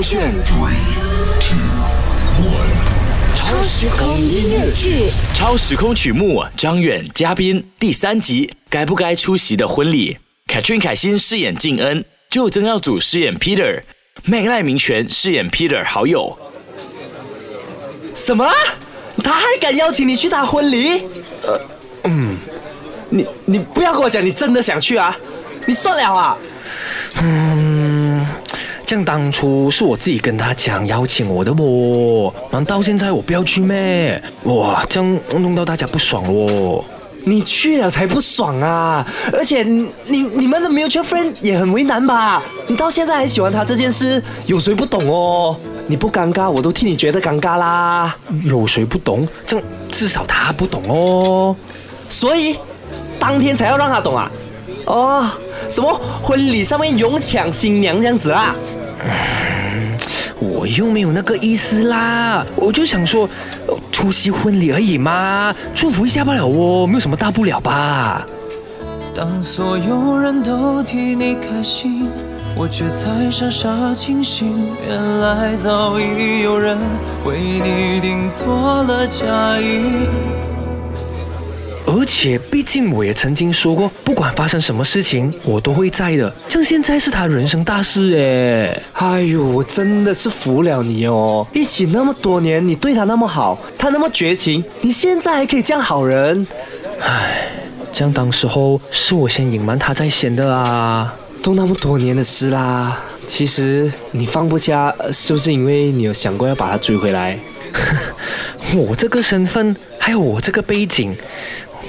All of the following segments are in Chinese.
勾选 Three, two, one 超时空音乐剧，超时空曲目，张远嘉宾第三集，该不该出席的婚礼？Katrin 凯欣饰演静恩，就曾耀祖饰演 Peter，麦赖明权饰演 Peter 好友。什么？他还敢邀请你去他婚礼？呃，嗯，你你不要跟我讲你真的想去啊！你算了啊！嗯，这样当初是我自己跟他讲邀请我的不？难道现在我不要去咩？哇，这样弄到大家不爽哦。你去了才不爽啊！而且你你你们的 mutual friend 也很为难吧？你到现在还喜欢他这件事，有谁不懂哦？你不尴尬，我都替你觉得尴尬啦。有谁不懂？这至少他不懂哦。所以当天才要让他懂啊？哦，什么婚礼上面勇抢新娘这样子啊？我又没有那个意思啦，我就想说出席婚礼而已嘛，祝福一下罢了哦，没有什么大不了吧。当所有人都替你开心，我却才傻傻清醒，原来早已有人为你订做了嫁衣。而且，毕竟我也曾经说过，不管发生什么事情，我都会在的。像现在是他人生大事哎，哎呦，我真的是服了你哦！一起那么多年，你对他那么好，他那么绝情，你现在还可以这样好人？唉，这样当时候是我先隐瞒他在先的啊！都那么多年的事啦，其实你放不下，是不是因为你有想过要把他追回来？我这个身份，还有我这个背景。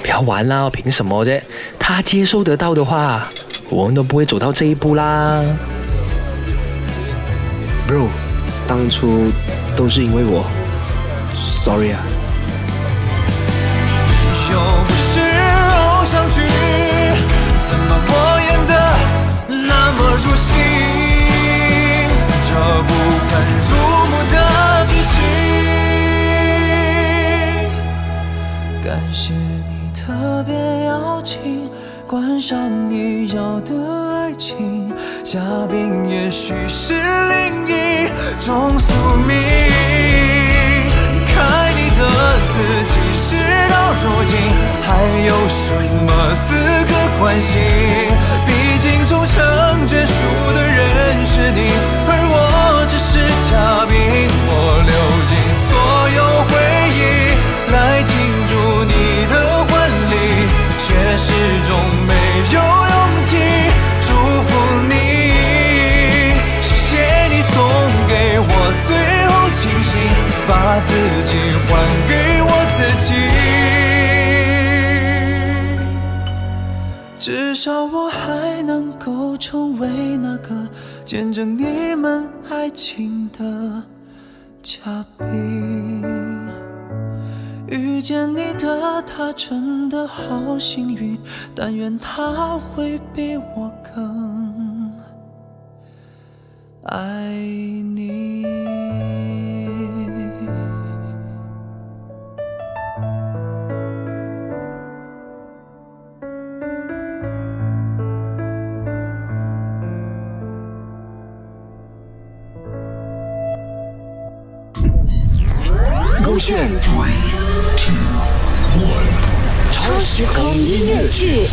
不要玩啦！凭什么啫？他接受得到的话，我们都不会走到这一步啦。Bro，当初都是因为我，Sorry 啊。又不是偶像剧，怎么我演的那么入戏？这不堪入目的剧情，感谢你。特别邀请，观赏你要的爱情，嘉宾也许是另一种宿命。离开你的自己，事到如今，还有什么资格关心？至少我还能够成为那个见证你们爱情的嘉宾。遇见你的他真的好幸运，但愿他会比我更勾选。超时空音乐剧。